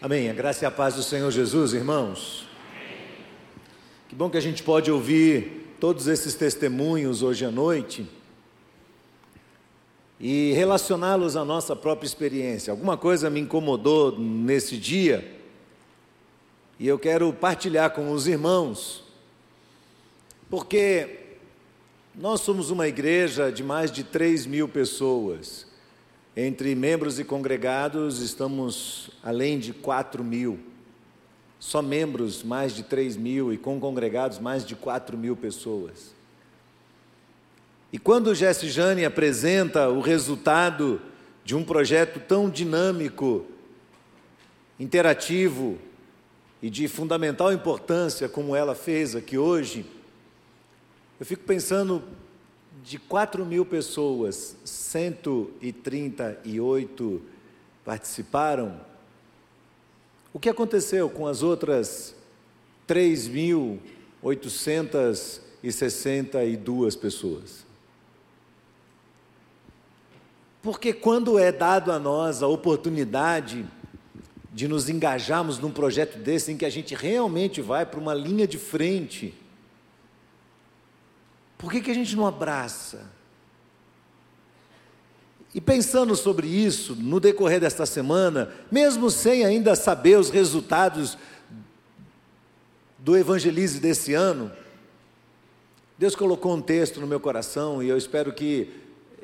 Amém. A graça e a paz do Senhor Jesus, irmãos. Que bom que a gente pode ouvir todos esses testemunhos hoje à noite e relacioná-los à nossa própria experiência. Alguma coisa me incomodou nesse dia e eu quero partilhar com os irmãos, porque nós somos uma igreja de mais de 3 mil pessoas. Entre membros e congregados, estamos além de 4 mil. Só membros, mais de 3 mil, e com congregados, mais de 4 mil pessoas. E quando o Jane apresenta o resultado de um projeto tão dinâmico, interativo e de fundamental importância como ela fez aqui hoje, eu fico pensando de 4 mil pessoas, 138 participaram. O que aconteceu com as outras 3.862 pessoas? Porque quando é dado a nós a oportunidade de nos engajarmos num projeto desse, em que a gente realmente vai para uma linha de frente, por que, que a gente não abraça? E pensando sobre isso, no decorrer desta semana, mesmo sem ainda saber os resultados do Evangelize desse ano, Deus colocou um texto no meu coração e eu espero que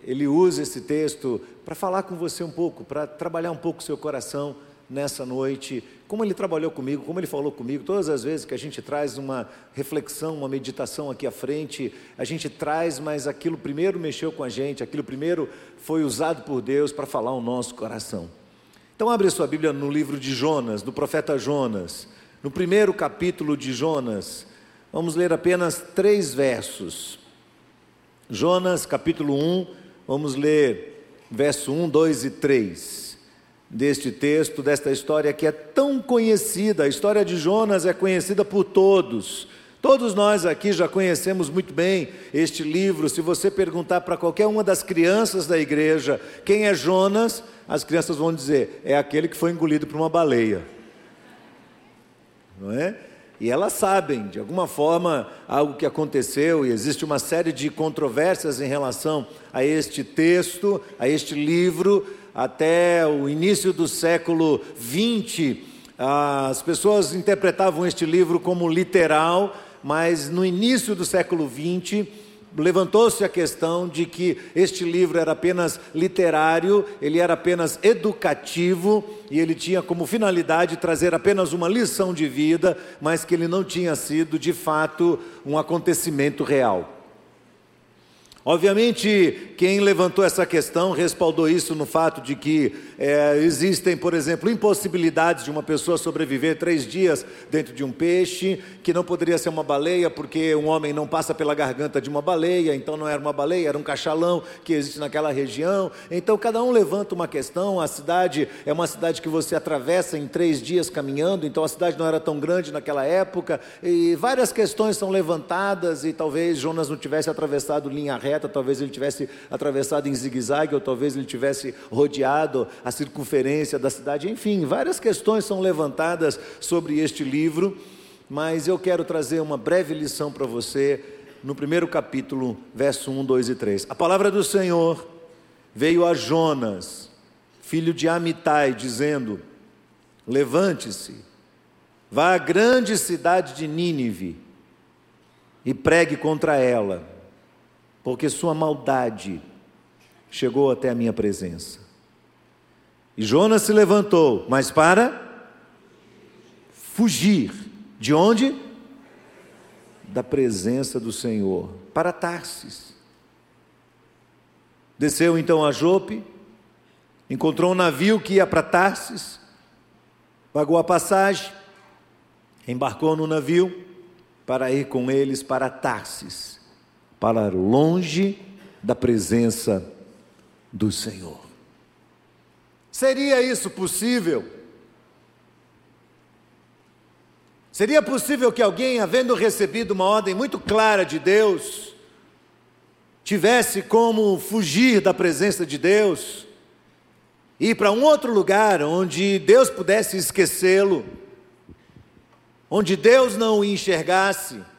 Ele use esse texto para falar com você um pouco, para trabalhar um pouco o seu coração nessa noite, como ele trabalhou comigo, como ele falou comigo, todas as vezes que a gente traz uma reflexão, uma meditação aqui à frente, a gente traz, mas aquilo primeiro mexeu com a gente, aquilo primeiro foi usado por Deus para falar o nosso coração. Então abre sua Bíblia no livro de Jonas, do profeta Jonas, no primeiro capítulo de Jonas, vamos ler apenas três versos. Jonas, capítulo 1, vamos ler verso 1, 2 e 3 deste texto, desta história que é tão conhecida. A história de Jonas é conhecida por todos. Todos nós aqui já conhecemos muito bem este livro. Se você perguntar para qualquer uma das crianças da igreja quem é Jonas, as crianças vão dizer: é aquele que foi engolido por uma baleia. Não é? E elas sabem, de alguma forma, algo que aconteceu, e existe uma série de controvérsias em relação a este texto, a este livro, até o início do século XX, as pessoas interpretavam este livro como literal, mas no início do século XX, levantou-se a questão de que este livro era apenas literário, ele era apenas educativo e ele tinha como finalidade trazer apenas uma lição de vida, mas que ele não tinha sido de fato um acontecimento real. Obviamente, quem levantou essa questão respaldou isso no fato de que é, existem, por exemplo, impossibilidades de uma pessoa sobreviver três dias dentro de um peixe, que não poderia ser uma baleia, porque um homem não passa pela garganta de uma baleia, então não era uma baleia, era um cachalão que existe naquela região. Então, cada um levanta uma questão. A cidade é uma cidade que você atravessa em três dias caminhando, então a cidade não era tão grande naquela época, e várias questões são levantadas, e talvez Jonas não tivesse atravessado linha reta reta, talvez ele tivesse atravessado em zigue-zague, ou talvez ele tivesse rodeado a circunferência da cidade. Enfim, várias questões são levantadas sobre este livro, mas eu quero trazer uma breve lição para você no primeiro capítulo, verso 1, 2 e 3. A palavra do Senhor veio a Jonas, filho de Amitai, dizendo: Levante-se, vá à grande cidade de Nínive e pregue contra ela porque sua maldade chegou até a minha presença. E Jonas se levantou, mas para fugir. De onde? Da presença do Senhor, para Tarsis. Desceu então a Jope, encontrou um navio que ia para Tarsis, pagou a passagem, embarcou no navio para ir com eles para Tarsis para longe da presença do Senhor. Seria isso possível? Seria possível que alguém, havendo recebido uma ordem muito clara de Deus, tivesse como fugir da presença de Deus? ir para um outro lugar onde Deus pudesse esquecê-lo, onde Deus não o enxergasse.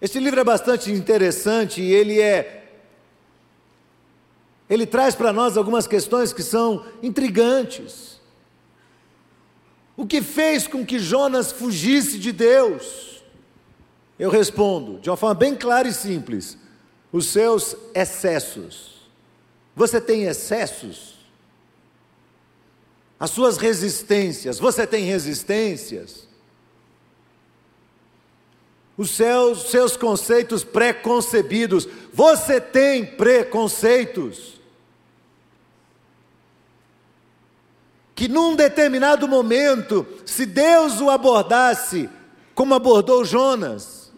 Este livro é bastante interessante e ele é ele traz para nós algumas questões que são intrigantes. O que fez com que Jonas fugisse de Deus? Eu respondo de uma forma bem clara e simples: os seus excessos. Você tem excessos? As suas resistências, você tem resistências? Os seus, seus conceitos preconcebidos, você tem preconceitos? Que num determinado momento, se Deus o abordasse, como abordou Jonas,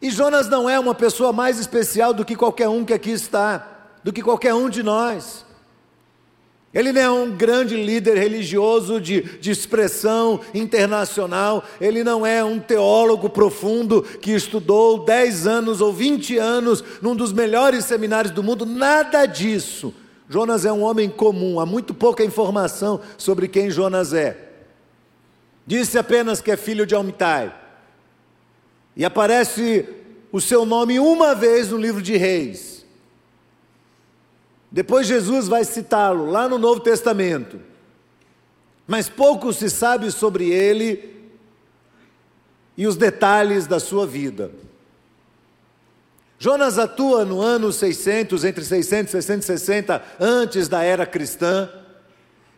e Jonas não é uma pessoa mais especial do que qualquer um que aqui está, do que qualquer um de nós. Ele não é um grande líder religioso de, de expressão internacional, ele não é um teólogo profundo que estudou 10 anos ou 20 anos num dos melhores seminários do mundo, nada disso. Jonas é um homem comum, há muito pouca informação sobre quem Jonas é. Disse apenas que é filho de Amitai. E aparece o seu nome uma vez no livro de Reis. Depois Jesus vai citá-lo lá no Novo Testamento. Mas pouco se sabe sobre ele e os detalhes da sua vida. Jonas atua no ano 600, entre 600 e 660, antes da era cristã.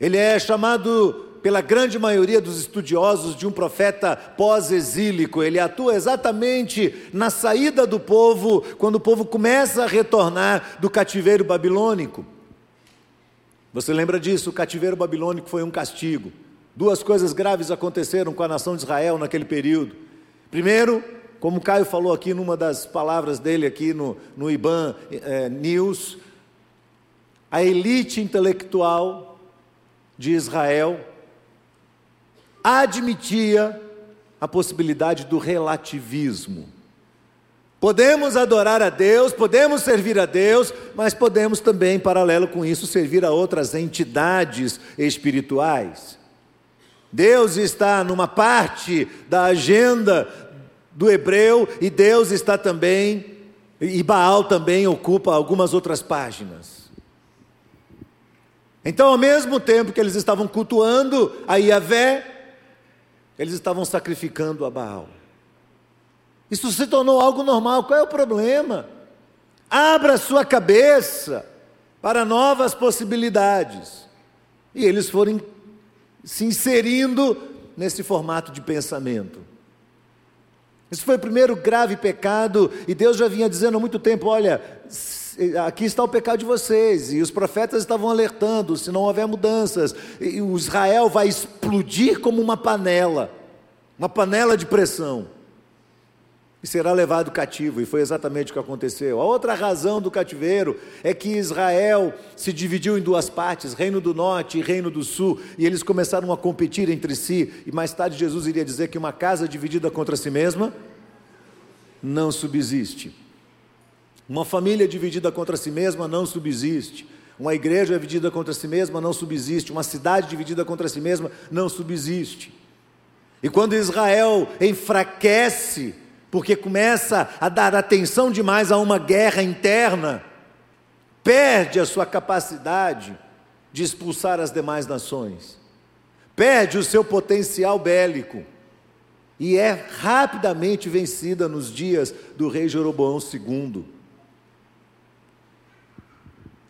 Ele é chamado pela grande maioria dos estudiosos, de um profeta pós-exílico. Ele atua exatamente na saída do povo, quando o povo começa a retornar do cativeiro babilônico. Você lembra disso? O cativeiro babilônico foi um castigo. Duas coisas graves aconteceram com a nação de Israel naquele período. Primeiro, como Caio falou aqui numa das palavras dele aqui no, no IBAN é, News, a elite intelectual de Israel admitia a possibilidade do relativismo. Podemos adorar a Deus, podemos servir a Deus, mas podemos também, em paralelo com isso, servir a outras entidades espirituais. Deus está numa parte da agenda do hebreu e Deus está também, e Baal também ocupa algumas outras páginas. Então, ao mesmo tempo que eles estavam cultuando a Iavé, eles estavam sacrificando a Baal. Isso se tornou algo normal. Qual é o problema? Abra sua cabeça para novas possibilidades. E eles foram se inserindo nesse formato de pensamento. Esse foi o primeiro grave pecado, e Deus já vinha dizendo há muito tempo: olha, aqui está o pecado de vocês, e os profetas estavam alertando: se não houver mudanças, o Israel vai explodir como uma panela, uma panela de pressão, e será levado cativo, e foi exatamente o que aconteceu. A outra razão do cativeiro é que Israel se dividiu em duas partes, Reino do Norte e Reino do Sul, e eles começaram a competir entre si, e mais tarde Jesus iria dizer que uma casa dividida contra si mesma não subsiste. Uma família dividida contra si mesma não subsiste. Uma igreja dividida contra si mesma não subsiste. Uma cidade dividida contra si mesma não subsiste. E quando Israel enfraquece, porque começa a dar atenção demais a uma guerra interna, perde a sua capacidade de expulsar as demais nações, perde o seu potencial bélico e é rapidamente vencida nos dias do rei Jeroboão II.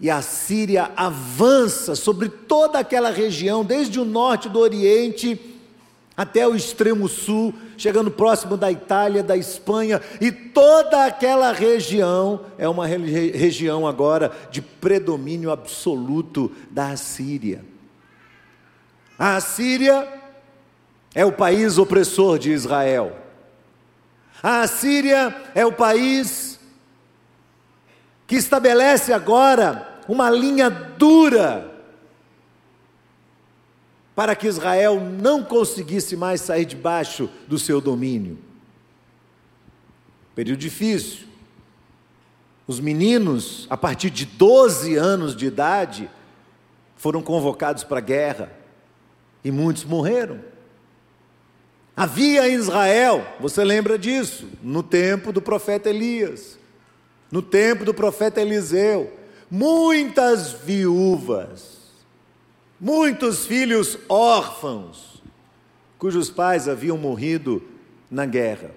E a Síria avança sobre toda aquela região, desde o norte do Oriente até o extremo sul, chegando próximo da Itália, da Espanha, e toda aquela região é uma região agora de predomínio absoluto da Assíria. A Assíria é o país opressor de Israel. A Assíria é o país que estabelece agora uma linha dura para que Israel não conseguisse mais sair debaixo do seu domínio. Período difícil. Os meninos, a partir de 12 anos de idade, foram convocados para a guerra e muitos morreram. Havia em Israel, você lembra disso, no tempo do profeta Elias, no tempo do profeta Eliseu, muitas viúvas, muitos filhos órfãos, cujos pais haviam morrido na guerra.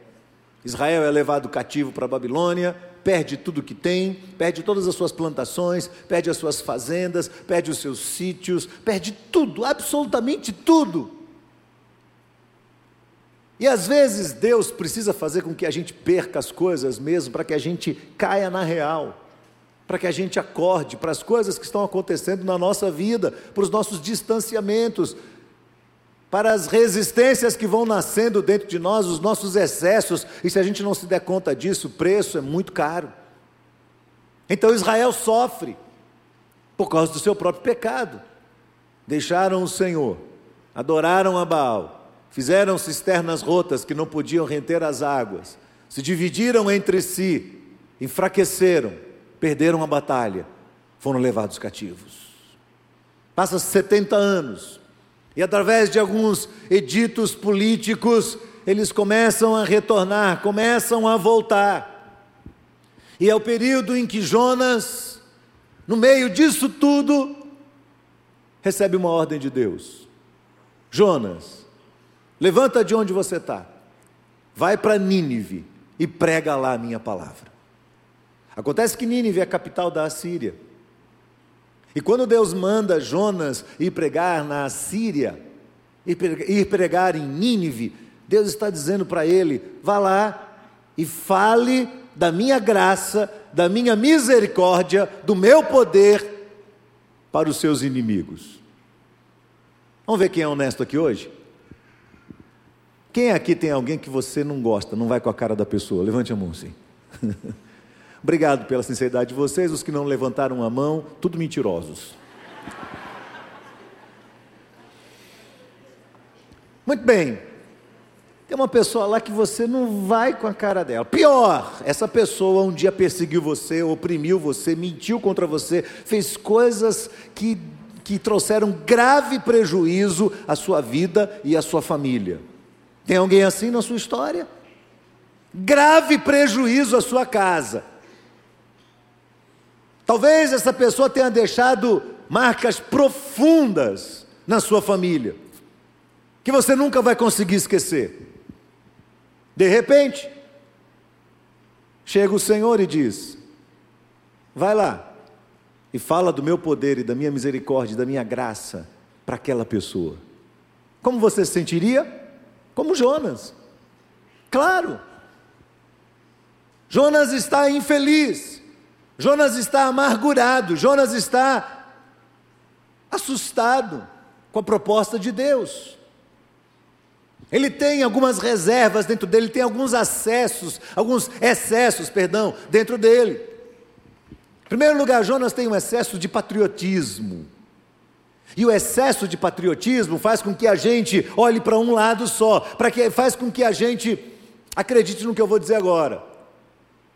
Israel é levado cativo para a Babilônia, perde tudo que tem, perde todas as suas plantações, perde as suas fazendas, perde os seus sítios, perde tudo, absolutamente tudo. E às vezes Deus precisa fazer com que a gente perca as coisas mesmo, para que a gente caia na real, para que a gente acorde para as coisas que estão acontecendo na nossa vida, para os nossos distanciamentos, para as resistências que vão nascendo dentro de nós, os nossos excessos, e se a gente não se der conta disso, o preço é muito caro. Então Israel sofre por causa do seu próprio pecado. Deixaram o Senhor, adoraram a Baal, fizeram cisternas rotas que não podiam render as águas, se dividiram entre si, enfraqueceram, perderam a batalha, foram levados cativos. Passa 70 anos, e através de alguns editos políticos, eles começam a retornar, começam a voltar. E é o período em que Jonas, no meio disso tudo, recebe uma ordem de Deus: Jonas, levanta de onde você está, vai para Nínive e prega lá a minha palavra. Acontece que Nínive é a capital da Assíria. E quando Deus manda Jonas ir pregar na Síria, ir pregar em Nínive, Deus está dizendo para ele: vá lá e fale da minha graça, da minha misericórdia, do meu poder para os seus inimigos. Vamos ver quem é honesto aqui hoje? Quem aqui tem alguém que você não gosta, não vai com a cara da pessoa? Levante a mão, sim. Obrigado pela sinceridade de vocês, os que não levantaram a mão, tudo mentirosos. Muito bem. Tem uma pessoa lá que você não vai com a cara dela. Pior, essa pessoa um dia perseguiu você, oprimiu você, mentiu contra você, fez coisas que, que trouxeram grave prejuízo à sua vida e à sua família. Tem alguém assim na sua história? Grave prejuízo à sua casa. Talvez essa pessoa tenha deixado marcas profundas na sua família, que você nunca vai conseguir esquecer. De repente, chega o Senhor e diz: Vai lá e fala do meu poder e da minha misericórdia, e da minha graça para aquela pessoa. Como você se sentiria? Como Jonas. Claro. Jonas está infeliz. Jonas está amargurado, Jonas está assustado com a proposta de Deus. Ele tem algumas reservas dentro dele, tem alguns acessos, alguns excessos, perdão, dentro dele. Em primeiro lugar, Jonas tem um excesso de patriotismo. E o excesso de patriotismo faz com que a gente olhe para um lado só, para que faz com que a gente acredite no que eu vou dizer agora.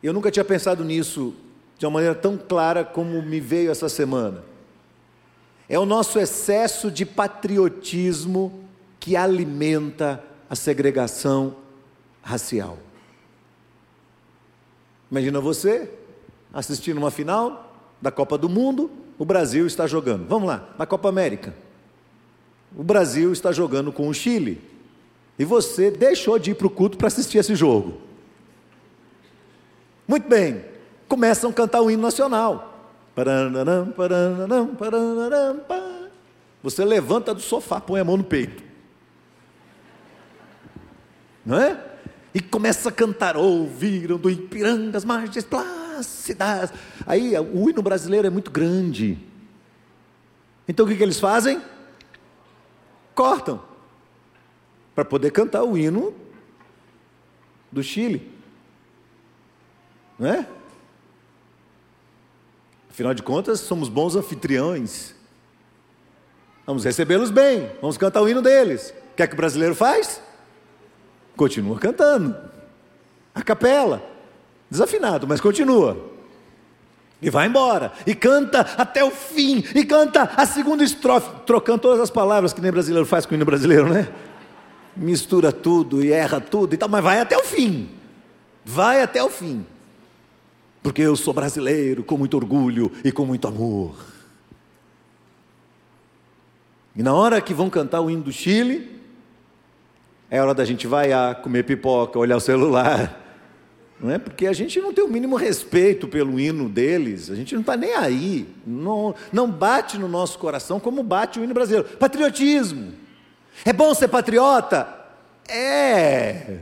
Eu nunca tinha pensado nisso de uma maneira tão clara como me veio essa semana. É o nosso excesso de patriotismo que alimenta a segregação racial. Imagina você assistindo uma final da Copa do Mundo, o Brasil está jogando. Vamos lá, na Copa América. O Brasil está jogando com o Chile. E você deixou de ir para o culto para assistir esse jogo. Muito bem começam a cantar o hino nacional. Você levanta do sofá, põe a mão no peito. Não é? E começa a cantar, ouviram do Ipiranga as margens plácidas. Aí o hino brasileiro é muito grande. Então o que, que eles fazem? Cortam. Para poder cantar o hino do Chile. Não é? Afinal de contas, somos bons anfitriões. Vamos recebê-los bem, vamos cantar o hino deles. O que é que o brasileiro faz? Continua cantando. A capela. Desafinado, mas continua. E vai embora, e canta até o fim, e canta a segunda estrofe, trocando todas as palavras que nem brasileiro faz com o hino brasileiro, né? Mistura tudo e erra tudo e tal, mas vai até o fim. Vai até o fim. Porque eu sou brasileiro com muito orgulho e com muito amor. E na hora que vão cantar o hino do Chile, é hora da gente vaiar, comer pipoca, olhar o celular, não é? Porque a gente não tem o mínimo respeito pelo hino deles, a gente não está nem aí, não, não bate no nosso coração como bate o hino brasileiro. Patriotismo. É bom ser patriota? É.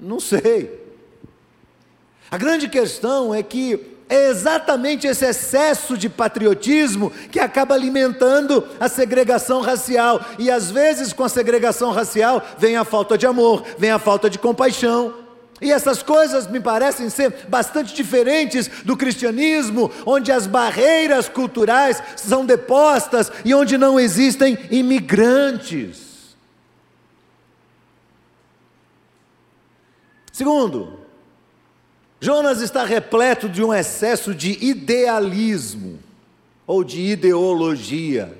Não sei. A grande questão é que é exatamente esse excesso de patriotismo que acaba alimentando a segregação racial. E às vezes, com a segregação racial, vem a falta de amor, vem a falta de compaixão. E essas coisas me parecem ser bastante diferentes do cristianismo, onde as barreiras culturais são depostas e onde não existem imigrantes. Segundo, Jonas está repleto de um excesso de idealismo ou de ideologia.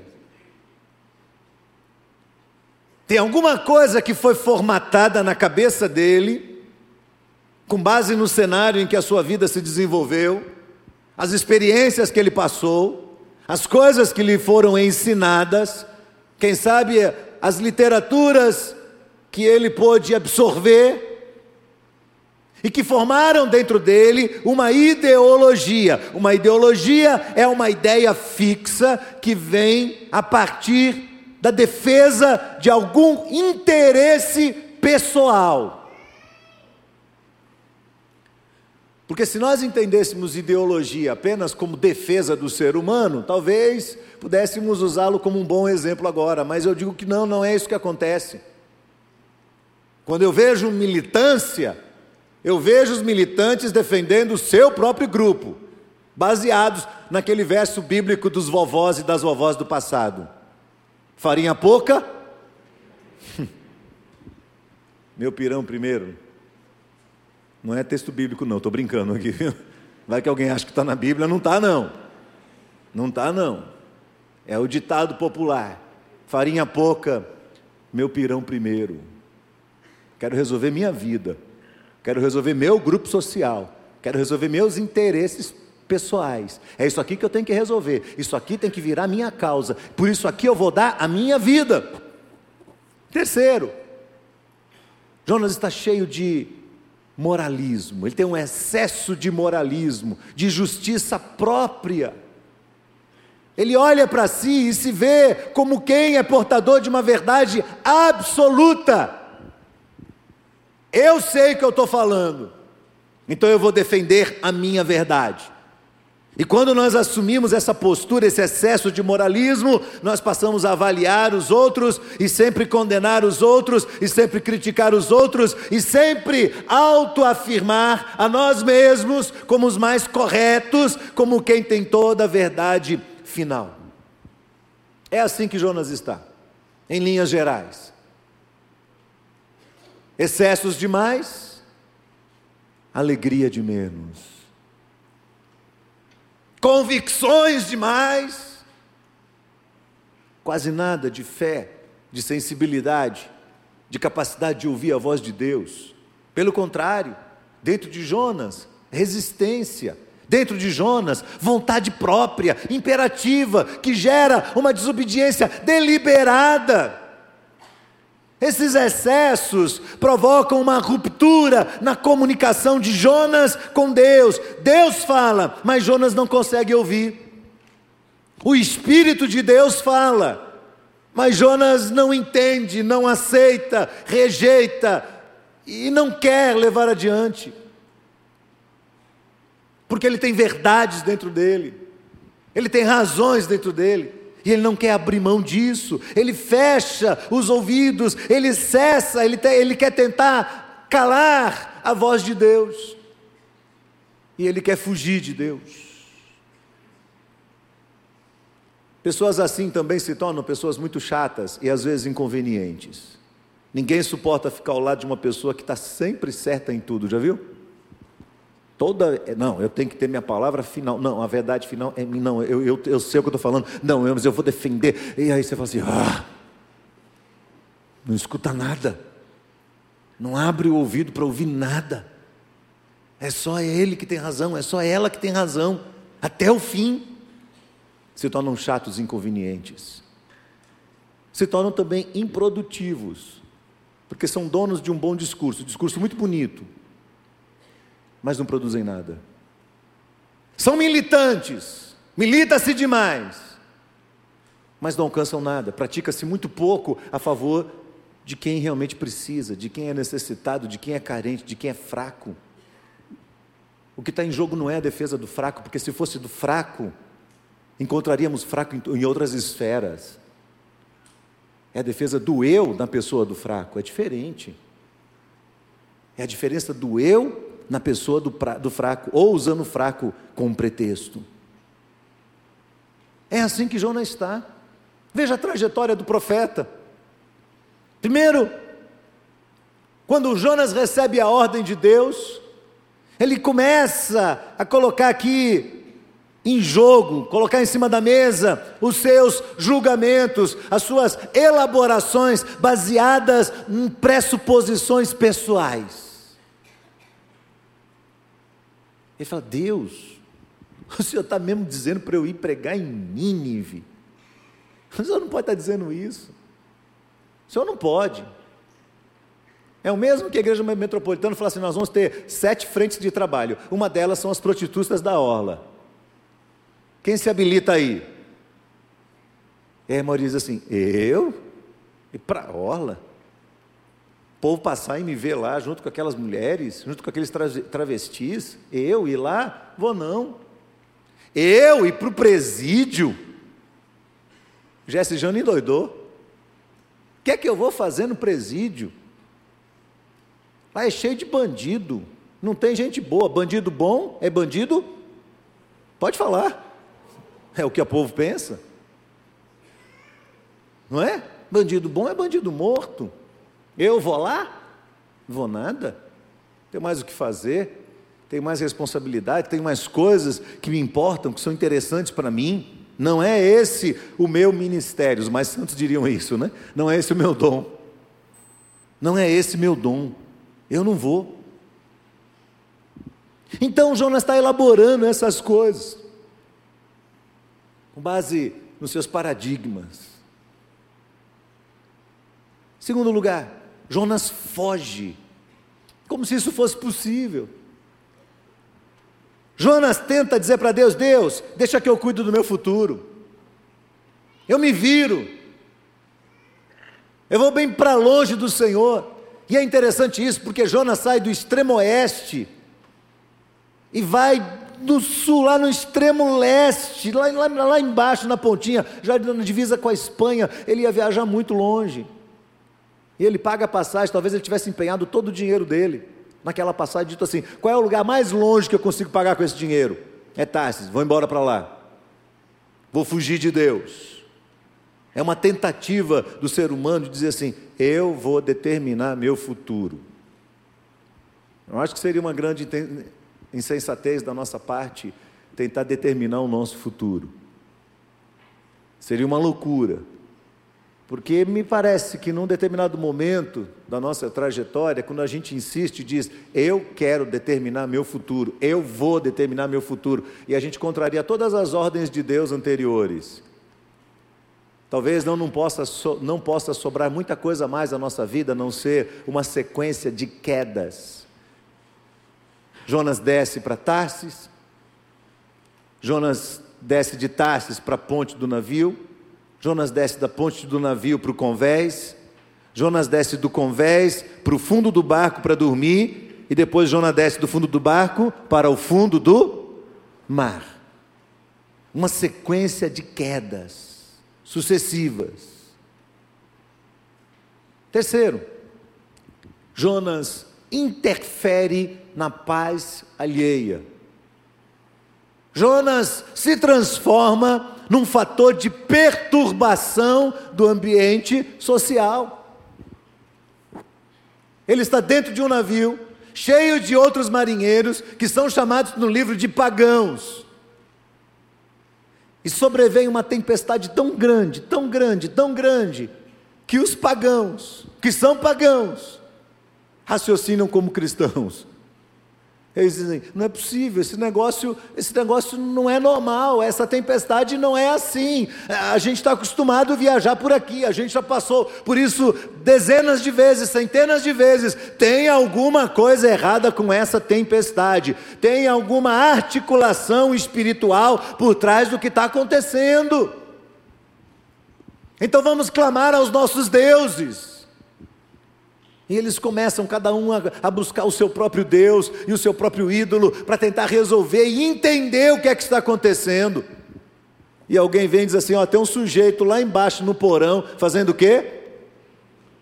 Tem alguma coisa que foi formatada na cabeça dele com base no cenário em que a sua vida se desenvolveu, as experiências que ele passou, as coisas que lhe foram ensinadas, quem sabe as literaturas que ele pôde absorver e que formaram dentro dele uma ideologia. Uma ideologia é uma ideia fixa que vem a partir da defesa de algum interesse pessoal. Porque se nós entendêssemos ideologia apenas como defesa do ser humano, talvez pudéssemos usá-lo como um bom exemplo agora, mas eu digo que não, não é isso que acontece. Quando eu vejo militância, eu vejo os militantes defendendo o seu próprio grupo, baseados naquele verso bíblico dos vovós e das vovós do passado. Farinha pouca? Meu pirão primeiro. Não é texto bíblico, não, estou brincando aqui. Vai que alguém acha que está na Bíblia, não está, não. Não está, não. É o ditado popular: farinha pouca, meu pirão primeiro. Quero resolver minha vida, quero resolver meu grupo social, quero resolver meus interesses pessoais. É isso aqui que eu tenho que resolver. Isso aqui tem que virar minha causa. Por isso aqui eu vou dar a minha vida. Terceiro, Jonas está cheio de moralismo, ele tem um excesso de moralismo, de justiça própria. Ele olha para si e se vê como quem é portador de uma verdade absoluta. Eu sei o que eu estou falando, então eu vou defender a minha verdade. E quando nós assumimos essa postura, esse excesso de moralismo, nós passamos a avaliar os outros e sempre condenar os outros e sempre criticar os outros e sempre autoafirmar a nós mesmos como os mais corretos, como quem tem toda a verdade final. É assim que Jonas está, em linhas gerais. Excessos demais, alegria de menos convicções demais, quase nada de fé, de sensibilidade, de capacidade de ouvir a voz de Deus. Pelo contrário, dentro de Jonas, resistência. Dentro de Jonas, vontade própria, imperativa, que gera uma desobediência deliberada. Esses excessos provocam uma ruptura na comunicação de Jonas com Deus. Deus fala, mas Jonas não consegue ouvir. O Espírito de Deus fala, mas Jonas não entende, não aceita, rejeita e não quer levar adiante. Porque ele tem verdades dentro dele, ele tem razões dentro dele. E ele não quer abrir mão disso, ele fecha os ouvidos, ele cessa, ele, te, ele quer tentar calar a voz de Deus, e ele quer fugir de Deus. Pessoas assim também se tornam pessoas muito chatas e às vezes inconvenientes. Ninguém suporta ficar ao lado de uma pessoa que está sempre certa em tudo, já viu? Toda. Não, eu tenho que ter minha palavra final. Não, a verdade final é mim. Não, eu, eu, eu sei o que eu estou falando. Não, eu, mas eu vou defender. E aí você fala assim: ah, não escuta nada. Não abre o ouvido para ouvir nada. É só ele que tem razão, é só ela que tem razão. Até o fim. Se tornam chatos inconvenientes. Se tornam também improdutivos. Porque são donos de um bom discurso, um discurso muito bonito, mas não produzem nada. São militantes, milita-se demais, mas não alcançam nada, pratica-se muito pouco a favor de quem realmente precisa, de quem é necessitado, de quem é carente, de quem é fraco. O que está em jogo não é a defesa do fraco, porque se fosse do fraco, encontraríamos fraco em outras esferas. É a defesa do eu na pessoa do fraco, é diferente. É a diferença do eu na pessoa do, pra, do fraco, ou usando o fraco como pretexto. É assim que Jonas está. Veja a trajetória do profeta. Primeiro, quando Jonas recebe a ordem de Deus, ele começa a colocar aqui em jogo, colocar em cima da mesa os seus julgamentos, as suas elaborações baseadas em pressuposições pessoais. Ele fala: Deus, o Senhor está mesmo dizendo para eu ir pregar em Nínive. O Senhor não pode estar dizendo isso. O senhor não pode. É o mesmo que a igreja metropolitana fala assim: nós vamos ter sete frentes de trabalho. Uma delas são as prostitutas da orla. Quem se habilita aí? E aí Maria diz assim: eu? E para orla? O povo passar e me ver lá junto com aquelas mulheres, junto com aqueles travestis, eu ir lá? Vou não. Eu ir para o presídio? Jesse Jane endoidou que é que eu vou fazer no presídio? Lá é cheio de bandido, não tem gente boa. Bandido bom é bandido? Pode falar. É o que o povo pensa. Não é? Bandido bom é bandido morto. Eu vou lá? Vou nada. Tenho mais o que fazer, tenho mais responsabilidade, tenho mais coisas que me importam, que são interessantes para mim. Não é esse o meu ministério, os mais santos diriam isso, né? Não é esse o meu dom. Não é esse meu dom. Eu não vou. Então Jonas está elaborando essas coisas, com base nos seus paradigmas. Segundo lugar, Jonas foge, como se isso fosse possível. Jonas tenta dizer para Deus: Deus, deixa que eu cuido do meu futuro. Eu me viro. Eu vou bem para longe do Senhor. E é interessante isso, porque Jonas sai do extremo oeste e vai do sul, lá no extremo leste, lá, lá, lá embaixo na pontinha, já na divisa com a Espanha, ele ia viajar muito longe. E ele paga a passagem, talvez ele tivesse empenhado todo o dinheiro dele naquela passagem, dito assim: qual é o lugar mais longe que eu consigo pagar com esse dinheiro? É Tarsis, vou embora para lá. Vou fugir de Deus. É uma tentativa do ser humano de dizer assim: eu vou determinar meu futuro. Eu acho que seria uma grande insensatez da nossa parte tentar determinar o nosso futuro. Seria uma loucura. Porque me parece que num determinado momento da nossa trajetória, quando a gente insiste e diz, eu quero determinar meu futuro, eu vou determinar meu futuro, e a gente contraria todas as ordens de Deus anteriores. Talvez não, não, possa, não possa sobrar muita coisa mais na nossa vida, a não ser uma sequência de quedas. Jonas desce para Tarsis, Jonas desce de Tarsis para a ponte do navio, Jonas desce da ponte do navio para o convés, Jonas desce do convés para o fundo do barco para dormir, e depois Jonas desce do fundo do barco para o fundo do mar. Uma sequência de quedas sucessivas. Terceiro, Jonas interfere na paz alheia. Jonas se transforma num fator de perturbação do ambiente social. Ele está dentro de um navio cheio de outros marinheiros que são chamados no livro de pagãos. E sobrevém uma tempestade tão grande, tão grande, tão grande, que os pagãos, que são pagãos, raciocinam como cristãos. Eles dizem: não é possível, esse negócio, esse negócio não é normal, essa tempestade não é assim. A gente está acostumado a viajar por aqui, a gente já passou por isso dezenas de vezes, centenas de vezes. Tem alguma coisa errada com essa tempestade, tem alguma articulação espiritual por trás do que está acontecendo. Então vamos clamar aos nossos deuses. E eles começam cada um a, a, buscar o seu próprio Deus e o seu próprio ídolo para tentar resolver e entender o que é que está acontecendo. E alguém vem e diz assim: ó, tem um sujeito lá embaixo no porão fazendo o quê?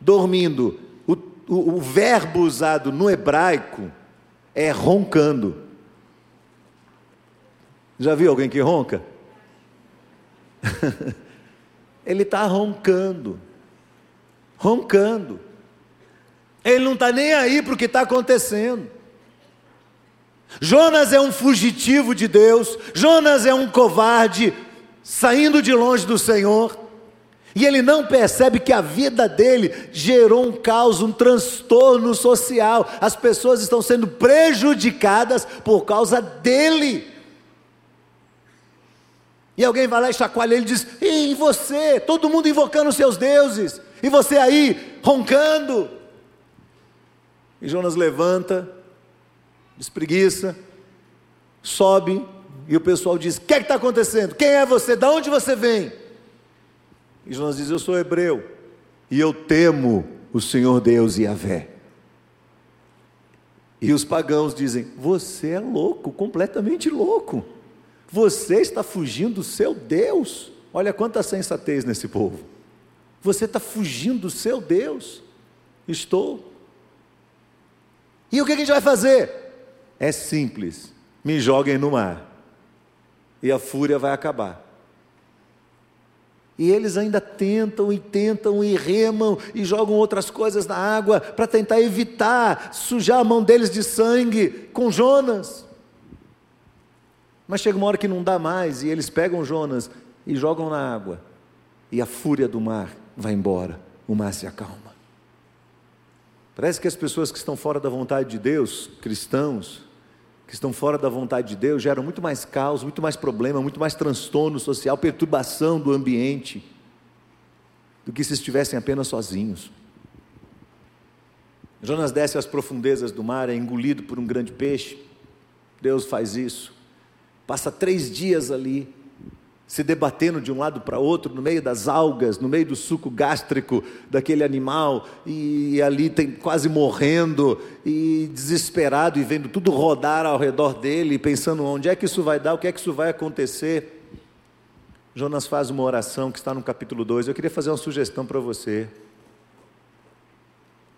Dormindo. O, o, o verbo usado no hebraico é roncando. Já viu alguém que ronca? Ele está roncando. Roncando. Ele não está nem aí para o que está acontecendo. Jonas é um fugitivo de Deus, Jonas é um covarde, saindo de longe do Senhor, e ele não percebe que a vida dele gerou um caos, um transtorno social, as pessoas estão sendo prejudicadas por causa dele. E alguém vai lá e chacoalha ele e diz: E você? Todo mundo invocando seus deuses, e você aí roncando. E Jonas levanta, espreguiça, sobe, e o pessoal diz: O que é está acontecendo? Quem é você? Da onde você vem? E Jonas diz: Eu sou hebreu, e eu temo o Senhor Deus e a vé. E os pagãos dizem: Você é louco, completamente louco. Você está fugindo do seu Deus. Olha quanta sensatez nesse povo. Você está fugindo do seu Deus. Estou. E o que a gente vai fazer? É simples: me joguem no mar, e a fúria vai acabar. E eles ainda tentam e tentam e remam e jogam outras coisas na água para tentar evitar sujar a mão deles de sangue com Jonas. Mas chega uma hora que não dá mais e eles pegam Jonas e jogam na água. E a fúria do mar vai embora, o mar se acalma. Parece que as pessoas que estão fora da vontade de Deus, cristãos, que estão fora da vontade de Deus, geram muito mais caos, muito mais problema, muito mais transtorno social, perturbação do ambiente, do que se estivessem apenas sozinhos. Jonas desce às profundezas do mar, é engolido por um grande peixe. Deus faz isso. Passa três dias ali, se debatendo de um lado para outro, no meio das algas, no meio do suco gástrico daquele animal, e, ali tem quase morrendo, e desesperado, e vendo tudo rodar ao redor dele, pensando onde é que isso vai dar, o que é que isso vai acontecer. Jonas faz uma oração que está no capítulo 2. Eu queria fazer uma sugestão para você.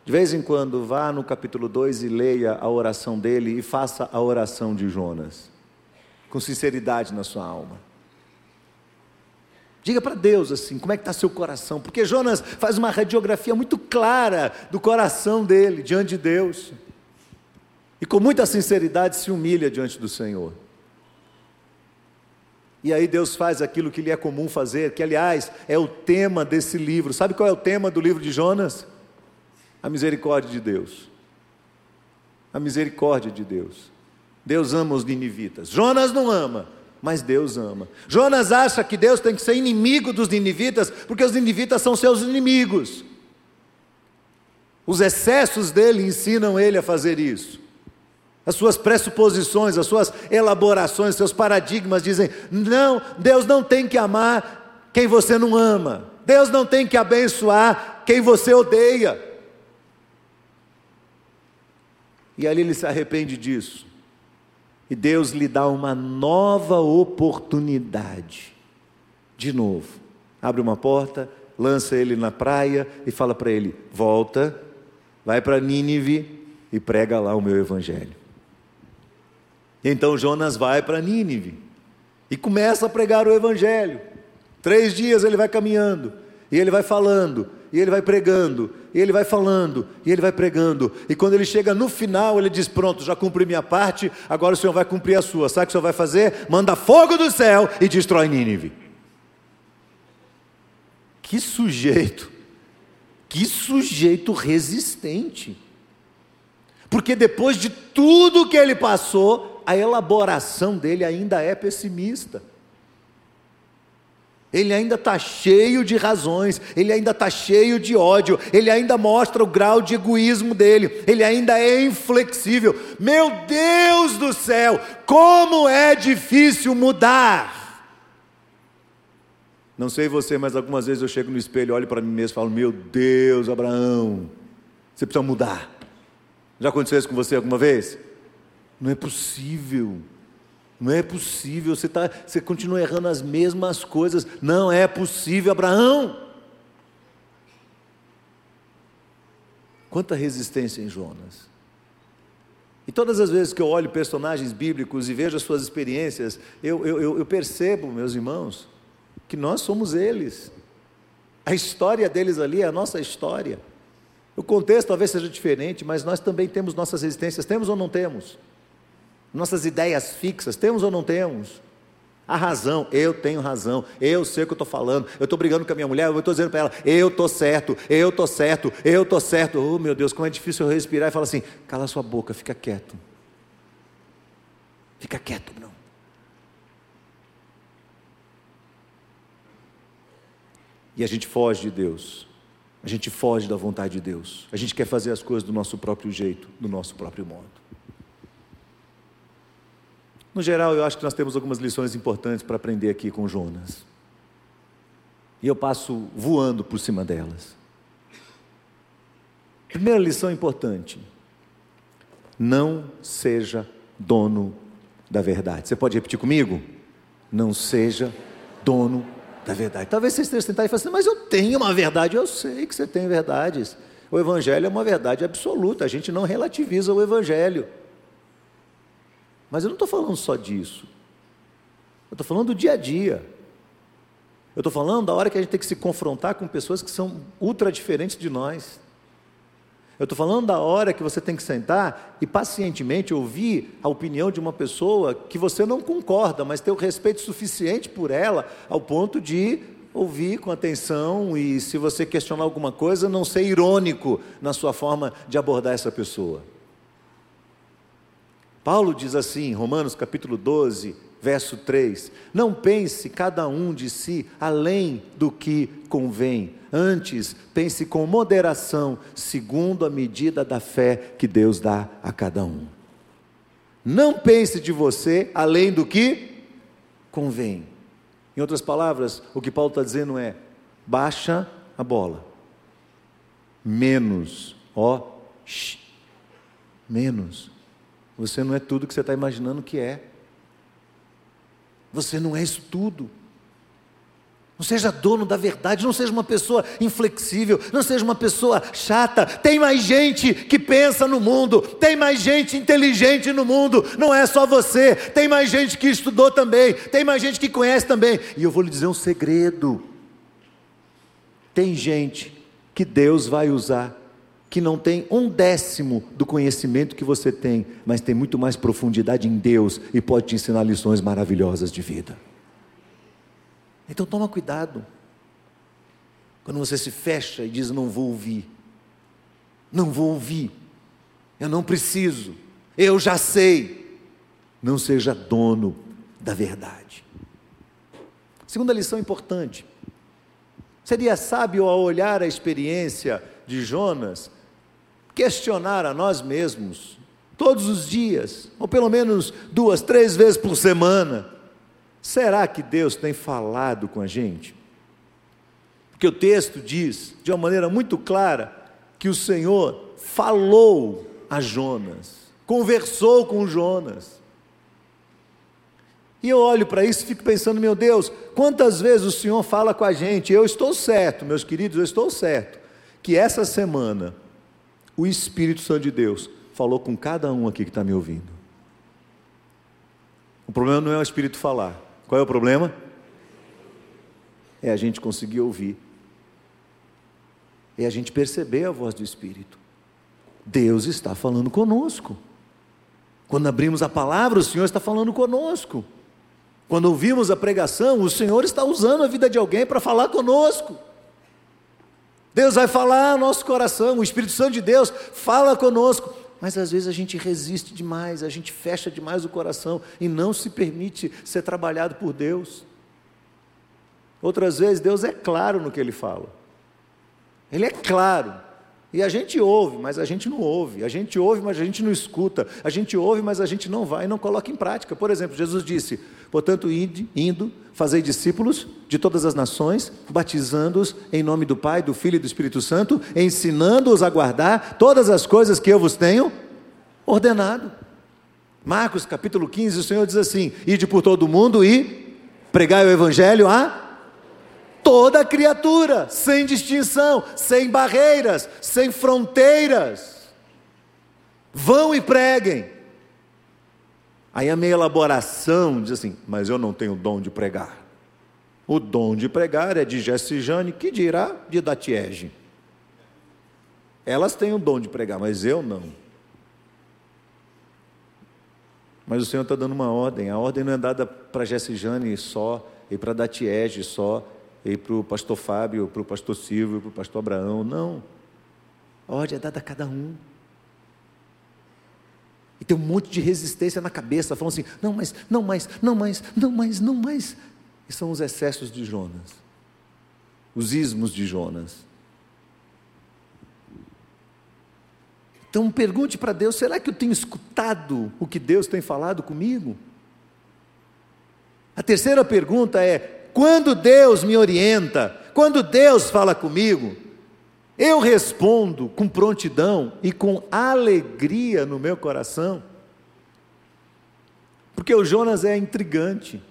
De vez em quando, vá no capítulo 2 e leia a oração dele e faça a oração de Jonas, com sinceridade na sua alma. Diga para Deus assim, como é que está seu coração? Porque Jonas faz uma radiografia muito clara do coração dele diante de Deus. E com muita sinceridade se humilha diante do Senhor. E aí Deus faz aquilo que lhe é comum fazer, que aliás é o tema desse livro. Sabe qual é o tema do livro de Jonas? A misericórdia de Deus. A misericórdia de Deus. Deus ama os ninivitas. Jonas não ama, mas Deus ama. Jonas acha que Deus tem que ser inimigo dos ninivitas, porque os ninivitas são seus inimigos. Os excessos dele ensinam ele a fazer isso. As suas pressuposições, as suas elaborações, seus paradigmas dizem: não, Deus não tem que amar quem você não ama. Deus não tem que abençoar quem você odeia. E ali ele se arrepende disso. E Deus lhe dá uma nova oportunidade. De novo. Abre uma porta, lança ele na praia e fala para ele: volta, vai para Nínive e prega lá o meu evangelho. Então Jonas vai para Nínive e começa a pregar o evangelho. Três dias ele vai caminhando, e ele vai falando, e ele vai pregando, e ele vai falando, e ele vai pregando, e quando ele chega no final, ele diz: Pronto, já cumpri minha parte, agora o Senhor vai cumprir a sua. Sabe o que o Senhor vai fazer? Manda fogo do céu e destrói Nínive. Que sujeito, que sujeito resistente. Porque depois de tudo que ele passou, a elaboração dele ainda é pessimista. Ele ainda está cheio de razões, ele ainda está cheio de ódio, ele ainda mostra o grau de egoísmo dele, ele ainda é inflexível. Meu Deus do céu, como é difícil mudar! Não sei você, mas algumas vezes eu chego no espelho, olho para mim mesmo e falo: Meu Deus, Abraão, você precisa mudar. Já aconteceu isso com você alguma vez? Não é possível. Não é possível, você, tá, você continua errando as mesmas coisas. Não é possível, Abraão. Quanta resistência em Jonas. E todas as vezes que eu olho personagens bíblicos e vejo as suas experiências, eu, eu, eu percebo, meus irmãos, que nós somos eles. A história deles ali é a nossa história. O contexto talvez seja diferente, mas nós também temos nossas resistências, temos ou não temos? Nossas ideias fixas, temos ou não temos? A razão, eu tenho razão, eu sei o que eu estou falando, eu estou brigando com a minha mulher, eu estou dizendo para ela, eu estou certo, eu estou certo, eu estou certo. Oh meu Deus, como é difícil eu respirar e falar assim: cala sua boca, fica quieto. Fica quieto, não. E a gente foge de Deus. A gente foge da vontade de Deus. A gente quer fazer as coisas do nosso próprio jeito, do nosso próprio modo. No geral, eu acho que nós temos algumas lições importantes para aprender aqui com Jonas. E eu passo voando por cima delas. Primeira lição importante: não seja dono da verdade. Você pode repetir comigo? Não seja dono da verdade. Talvez você esteja tentando e assim, mas eu tenho uma verdade, eu sei que você tem verdades. O Evangelho é uma verdade absoluta, a gente não relativiza o Evangelho. Mas eu não estou falando só disso. Eu estou falando do dia a dia. Eu estou falando da hora que a gente tem que se confrontar com pessoas que são ultra diferentes de nós. Eu estou falando da hora que você tem que sentar e pacientemente ouvir a opinião de uma pessoa que você não concorda, mas ter o respeito suficiente por ela, ao ponto de ouvir com atenção e, se você questionar alguma coisa, não ser irônico na sua forma de abordar essa pessoa. Paulo diz assim, Romanos capítulo 12, verso 3: Não pense cada um de si além do que convém, antes pense com moderação, segundo a medida da fé que Deus dá a cada um. Não pense de você além do que convém. Em outras palavras, o que Paulo está dizendo é: baixa a bola, menos, ó, shh, menos. Você não é tudo que você está imaginando que é. Você não é isso tudo. Não seja dono da verdade, não seja uma pessoa inflexível, não seja uma pessoa chata. Tem mais gente que pensa no mundo, tem mais gente inteligente no mundo, não é só você. Tem mais gente que estudou também, tem mais gente que conhece também. E eu vou lhe dizer um segredo: tem gente que Deus vai usar que não tem um décimo do conhecimento que você tem, mas tem muito mais profundidade em Deus e pode te ensinar lições maravilhosas de vida. Então toma cuidado. Quando você se fecha e diz não vou ouvir. Não vou ouvir. Eu não preciso. Eu já sei. Não seja dono da verdade. Segunda lição importante. Seria sábio ao olhar a experiência de Jonas questionar a nós mesmos, todos os dias, ou pelo menos duas, três vezes por semana: será que Deus tem falado com a gente? Porque o texto diz, de uma maneira muito clara, que o Senhor falou a Jonas, conversou com Jonas. E eu olho para isso e fico pensando, meu Deus, quantas vezes o Senhor fala com a gente? Eu estou certo, meus queridos, eu estou certo, que essa semana o Espírito Santo de Deus falou com cada um aqui que está me ouvindo. O problema não é o Espírito falar. Qual é o problema? É a gente conseguir ouvir. é a gente perceber a voz do Espírito. Deus está falando conosco. Quando abrimos a palavra, o Senhor está falando conosco. Quando ouvimos a pregação, o Senhor está usando a vida de alguém para falar conosco. Deus vai falar ao nosso coração, o Espírito Santo de Deus fala conosco, mas às vezes a gente resiste demais, a gente fecha demais o coração e não se permite ser trabalhado por Deus. Outras vezes Deus é claro no que ele fala. Ele é claro. E a gente ouve, mas a gente não ouve. A gente ouve, mas a gente não escuta. A gente ouve, mas a gente não vai e não coloca em prática. Por exemplo, Jesus disse: Portanto, indo, fazei discípulos de todas as nações, batizando-os em nome do Pai, do Filho e do Espírito Santo, ensinando-os a guardar todas as coisas que eu vos tenho ordenado. Marcos capítulo 15, o Senhor diz assim: Ide por todo o mundo e pregai o Evangelho a toda criatura, sem distinção, sem barreiras, sem fronteiras. Vão e preguem. Aí a minha elaboração diz assim: mas eu não tenho dom de pregar. O dom de pregar é de Jane, que dirá de Datiege. Elas têm o dom de pregar, mas eu não. Mas o Senhor está dando uma ordem. A ordem não é dada para Jane só, e para Datiege só, e para o pastor Fábio, para o pastor Silvio, para o pastor Abraão. Não. A ordem é dada a cada um. E tem um monte de resistência na cabeça, falando assim: não mais, não mais, não mais, não mais, não mais. E são os excessos de Jonas, os ismos de Jonas. Então pergunte para Deus: será que eu tenho escutado o que Deus tem falado comigo? A terceira pergunta é: quando Deus me orienta, quando Deus fala comigo, eu respondo com prontidão e com alegria no meu coração. Porque o Jonas é intrigante.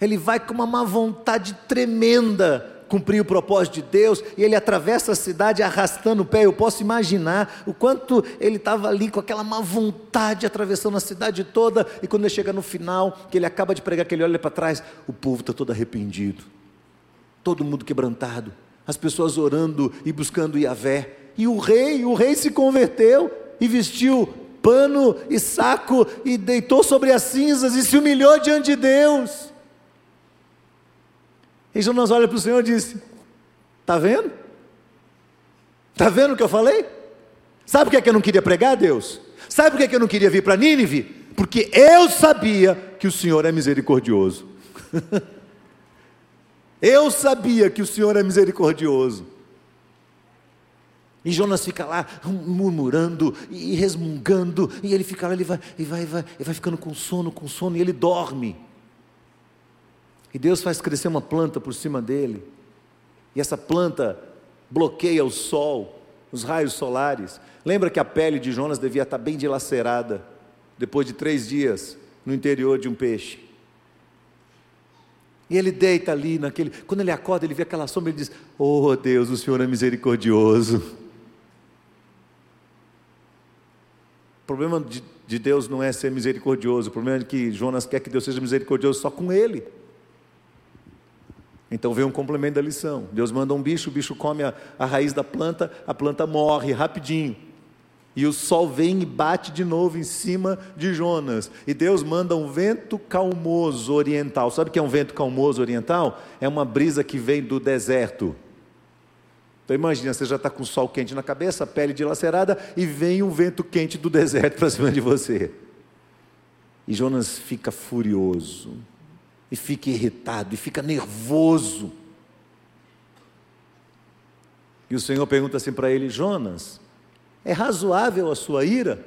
Ele vai com uma má vontade tremenda cumprir o propósito de Deus, e ele atravessa a cidade arrastando o pé. Eu posso imaginar o quanto ele estava ali com aquela má vontade, atravessando a cidade toda, e quando ele chega no final, que ele acaba de pregar, que ele olha para trás, o povo está todo arrependido, todo mundo quebrantado, as pessoas orando e buscando Yahvé, e o rei, o rei se converteu e vestiu pano e saco e deitou sobre as cinzas e se humilhou diante de Deus. E Jonas olha para o Senhor e disse: Está vendo? Está vendo o que eu falei? Sabe por que, é que eu não queria pregar, Deus? Sabe por que, é que eu não queria vir para Nínive? Porque eu sabia que o Senhor é misericordioso. eu sabia que o Senhor é misericordioso. E Jonas fica lá murmurando e resmungando, e ele fica lá, ele vai, e vai, vai, ele vai ficando com sono, com sono, e ele dorme. E Deus faz crescer uma planta por cima dele. E essa planta bloqueia o sol, os raios solares. Lembra que a pele de Jonas devia estar bem dilacerada depois de três dias no interior de um peixe. E ele deita ali naquele. Quando ele acorda, ele vê aquela sombra e diz: Oh Deus, o Senhor é misericordioso. O problema de, de Deus não é ser misericordioso, o problema é que Jonas quer que Deus seja misericordioso só com ele. Então vem um complemento da lição. Deus manda um bicho, o bicho come a, a raiz da planta, a planta morre rapidinho. E o sol vem e bate de novo em cima de Jonas. E Deus manda um vento calmoso oriental. Sabe o que é um vento calmoso oriental? É uma brisa que vem do deserto. Então imagina, você já está com o sol quente na cabeça, pele dilacerada, e vem um vento quente do deserto para cima de você. E Jonas fica furioso e fica irritado, e fica nervoso. E o Senhor pergunta assim para ele: Jonas, é razoável a sua ira?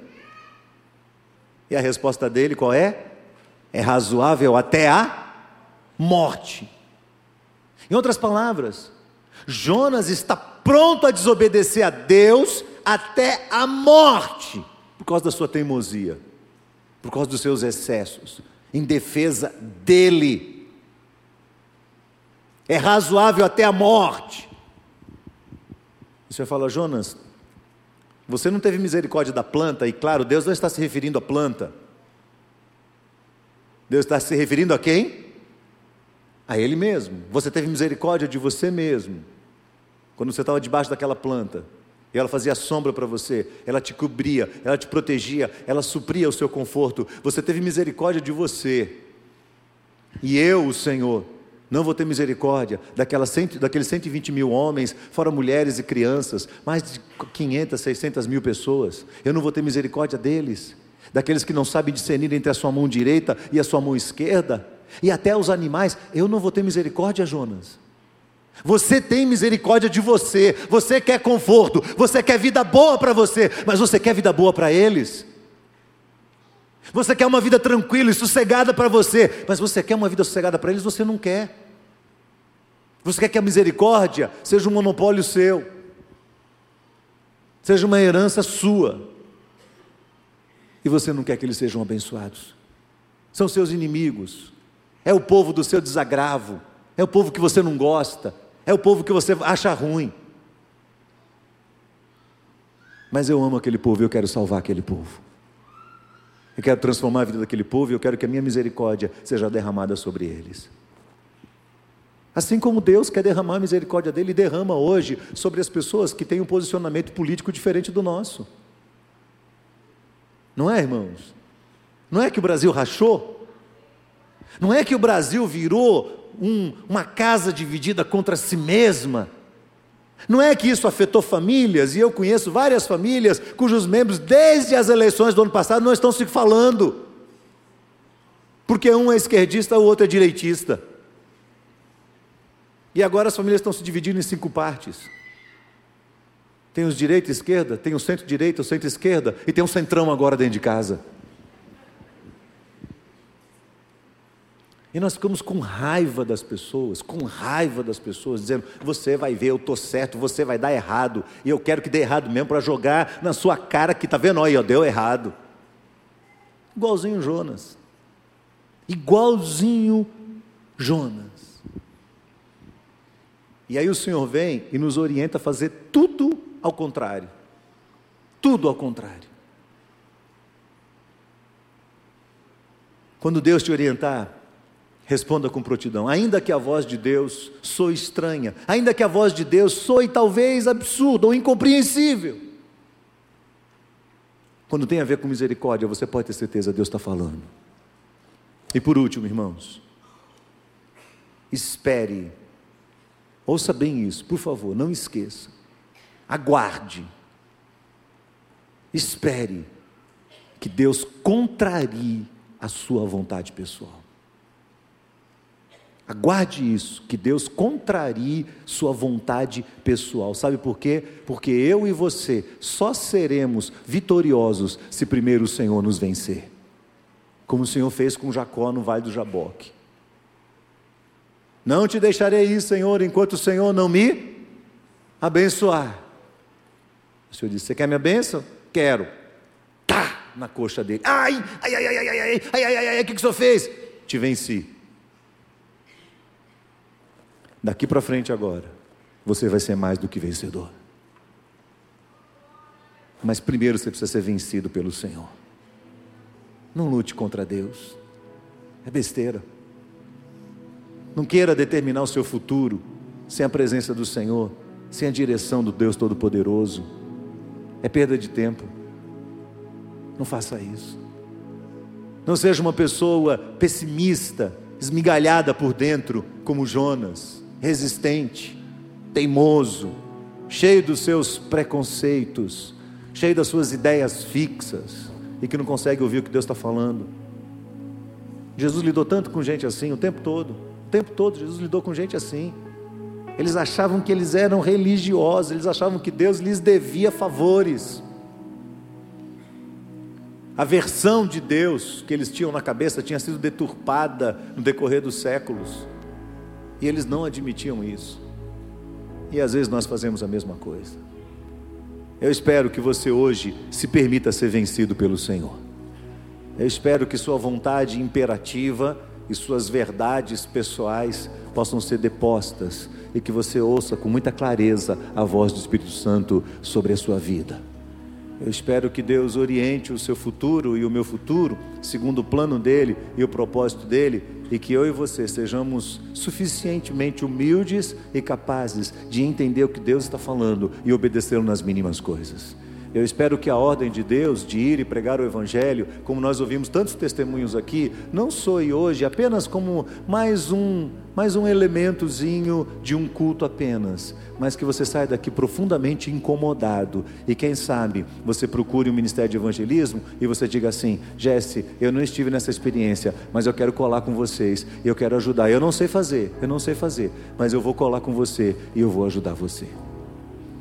E a resposta dele qual é? É razoável até a morte. Em outras palavras, Jonas está pronto a desobedecer a Deus até a morte, por causa da sua teimosia, por causa dos seus excessos, em defesa dele. É razoável até a morte. Você fala, Jonas, você não teve misericórdia da planta, e claro, Deus não está se referindo à planta. Deus está se referindo a quem? A Ele mesmo. Você teve misericórdia de você mesmo. quando você estava debaixo daquela planta, e ela fazia sombra para você, ela te cobria, ela te protegia, ela supria o seu conforto. Você teve misericórdia de você. E eu, o Senhor, não vou ter misericórdia daquelas cento, daqueles 120 mil homens, fora mulheres e crianças, mais de 500, 600 mil pessoas. Eu não vou ter misericórdia deles, daqueles que não sabem discernir entre a sua mão direita e a sua mão esquerda, e até os animais. Eu não vou ter misericórdia, Jonas. Você tem misericórdia de você, você quer conforto, você quer vida boa para você, mas você quer vida boa para eles? Você quer uma vida tranquila e sossegada para você, mas você quer uma vida sossegada para eles? Você não quer. Você quer que a misericórdia seja um monopólio seu, seja uma herança sua, e você não quer que eles sejam abençoados. São seus inimigos, é o povo do seu desagravo, é o povo que você não gosta, é o povo que você acha ruim. Mas eu amo aquele povo e eu quero salvar aquele povo. Eu quero transformar a vida daquele povo e eu quero que a minha misericórdia seja derramada sobre eles. Assim como Deus quer derramar a misericórdia dele e derrama hoje sobre as pessoas que têm um posicionamento político diferente do nosso. Não é, irmãos? Não é que o Brasil rachou? Não é que o Brasil virou um, uma casa dividida contra si mesma. Não é que isso afetou famílias, e eu conheço várias famílias cujos membros, desde as eleições do ano passado, não estão se falando. Porque um é esquerdista, o outro é direitista. E agora as famílias estão se dividindo em cinco partes. Tem os direita e esquerda, tem o centro-direita, o centro-esquerda, e tem um centrão agora dentro de casa. E nós ficamos com raiva das pessoas, com raiva das pessoas, dizendo: você vai ver, eu estou certo, você vai dar errado, e eu quero que dê errado mesmo para jogar na sua cara que está vendo, olha, deu errado. Igualzinho Jonas. Igualzinho Jonas. E aí o Senhor vem e nos orienta a fazer tudo ao contrário. Tudo ao contrário. Quando Deus te orientar, Responda com prontidão, ainda que a voz de Deus soe estranha, ainda que a voz de Deus soe talvez absurda ou incompreensível. Quando tem a ver com misericórdia, você pode ter certeza, Deus está falando. E por último, irmãos, espere, ouça bem isso, por favor, não esqueça, aguarde, espere que Deus contrarie a sua vontade pessoal. Aguarde isso, que Deus contrarie sua vontade pessoal. Sabe por quê? Porque eu e você só seremos vitoriosos se primeiro o Senhor nos vencer. Como o Senhor fez com Jacó no vale do Jaboque. Não te deixarei ir, Senhor, enquanto o Senhor não me abençoar. O Senhor disse: Você quer minha bênção? Quero. Tá na coxa dele. Ai, ai, ai, ai, ai, ai, ai, ai, ai, ai, o que, que o Senhor fez? Te venci. Daqui para frente agora, você vai ser mais do que vencedor. Mas primeiro você precisa ser vencido pelo Senhor. Não lute contra Deus. É besteira. Não queira determinar o seu futuro sem a presença do Senhor, sem a direção do Deus Todo-Poderoso. É perda de tempo. Não faça isso. Não seja uma pessoa pessimista, esmigalhada por dentro, como Jonas resistente, teimoso, cheio dos seus preconceitos, cheio das suas ideias fixas e que não consegue ouvir o que Deus está falando. Jesus lidou tanto com gente assim o tempo todo, o tempo todo Jesus lidou com gente assim. Eles achavam que eles eram religiosos, eles achavam que Deus lhes devia favores. A versão de Deus que eles tinham na cabeça tinha sido deturpada no decorrer dos séculos. E eles não admitiam isso. E às vezes nós fazemos a mesma coisa. Eu espero que você hoje se permita ser vencido pelo Senhor. Eu espero que sua vontade imperativa e suas verdades pessoais possam ser depostas e que você ouça com muita clareza a voz do Espírito Santo sobre a sua vida. Eu espero que Deus oriente o seu futuro e o meu futuro, segundo o plano dele e o propósito dele, e que eu e você sejamos suficientemente humildes e capazes de entender o que Deus está falando e obedecê-lo nas mínimas coisas. Eu espero que a ordem de Deus de ir e pregar o Evangelho, como nós ouvimos tantos testemunhos aqui, não soe hoje apenas como mais um, mais um elementozinho de um culto apenas, mas que você saia daqui profundamente incomodado e quem sabe você procure o um Ministério de Evangelismo e você diga assim: Jesse, eu não estive nessa experiência, mas eu quero colar com vocês, eu quero ajudar. Eu não sei fazer, eu não sei fazer, mas eu vou colar com você e eu vou ajudar você.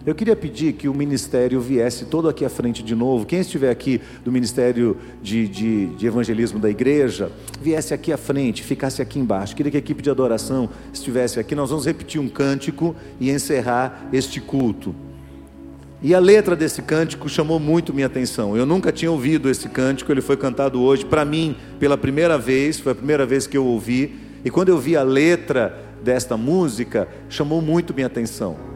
Eu queria pedir que o ministério viesse todo aqui à frente de novo. Quem estiver aqui do Ministério de, de, de, Evangelismo da igreja, viesse aqui à frente, ficasse aqui embaixo. Queria que a equipe de adoração estivesse aqui. Nós vamos repetir um cântico e encerrar este culto. E a letra desse cântico chamou muito minha atenção. Eu nunca tinha ouvido esse cântico, ele foi cantado hoje para mim pela primeira vez, foi a primeira vez que eu ouvi. E quando eu vi a letra desta música, chamou muito minha atenção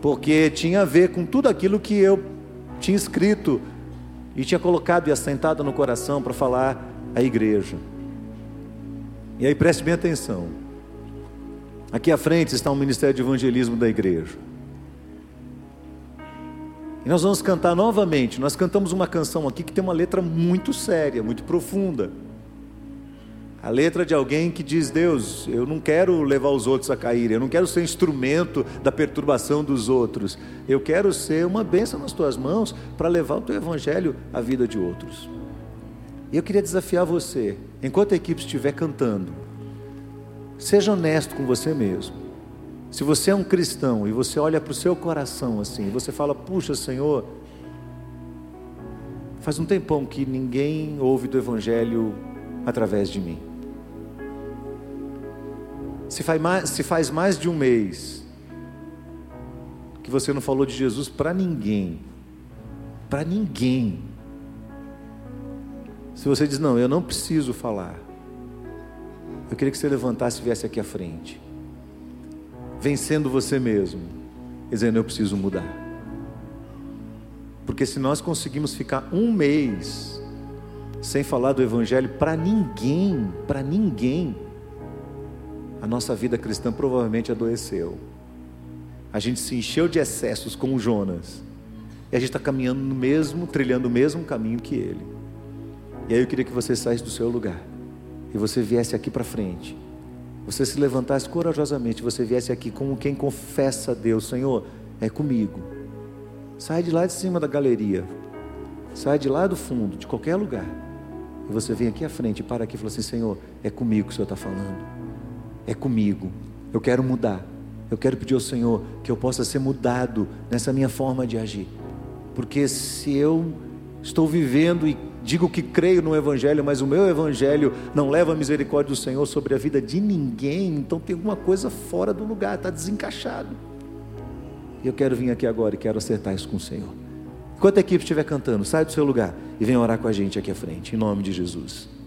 porque tinha a ver com tudo aquilo que eu tinha escrito e tinha colocado e assentado no coração para falar à igreja. E aí preste bem atenção. Aqui à frente está o Ministério de Evangelismo da igreja. E nós vamos cantar novamente. Nós cantamos uma canção aqui que tem uma letra muito séria, muito profunda. A letra de alguém que diz: Deus, eu não quero levar os outros a cair, eu não quero ser instrumento da perturbação dos outros, eu quero ser uma bênção nas tuas mãos para levar o teu evangelho à vida de outros. E eu queria desafiar você, enquanto a equipe estiver cantando, seja honesto com você mesmo. Se você é um cristão e você olha para o seu coração assim, você fala: Puxa, Senhor, faz um tempão que ninguém ouve do evangelho através de mim. Se faz mais, se faz mais de um mês que você não falou de Jesus para ninguém, para ninguém. Se você diz, não, eu não preciso falar, eu queria que você levantasse e viesse aqui à frente, vencendo você mesmo, dizendo, eu preciso mudar. Porque se nós conseguimos ficar um mês sem falar do Evangelho para ninguém, para ninguém, a nossa vida cristã provavelmente adoeceu. A gente se encheu de excessos como Jonas. E a gente está caminhando no mesmo, trilhando o mesmo caminho que ele. E aí eu queria que você saísse do seu lugar. E você viesse aqui para frente. Você se levantasse corajosamente. Você viesse aqui como quem confessa a Deus: Senhor, é comigo. Sai de lá de cima da galeria. Sai de lá do fundo, de qualquer lugar. E você vem aqui à frente para aqui e fala assim: Senhor, é comigo que o Senhor está falando é comigo. Eu quero mudar. Eu quero pedir ao Senhor que eu possa ser mudado nessa minha forma de agir. Porque se eu estou vivendo e digo que creio no Evangelho, mas o meu Evangelho não leva a misericórdia do Senhor sobre a vida de ninguém, então tem alguma coisa fora do lugar, está desencaixado. Eu quero vir aqui agora e quero acertar isso com o Senhor. Enquanto a equipe estiver cantando, sai do seu lugar e vem orar com a gente aqui à frente, em nome de Jesus.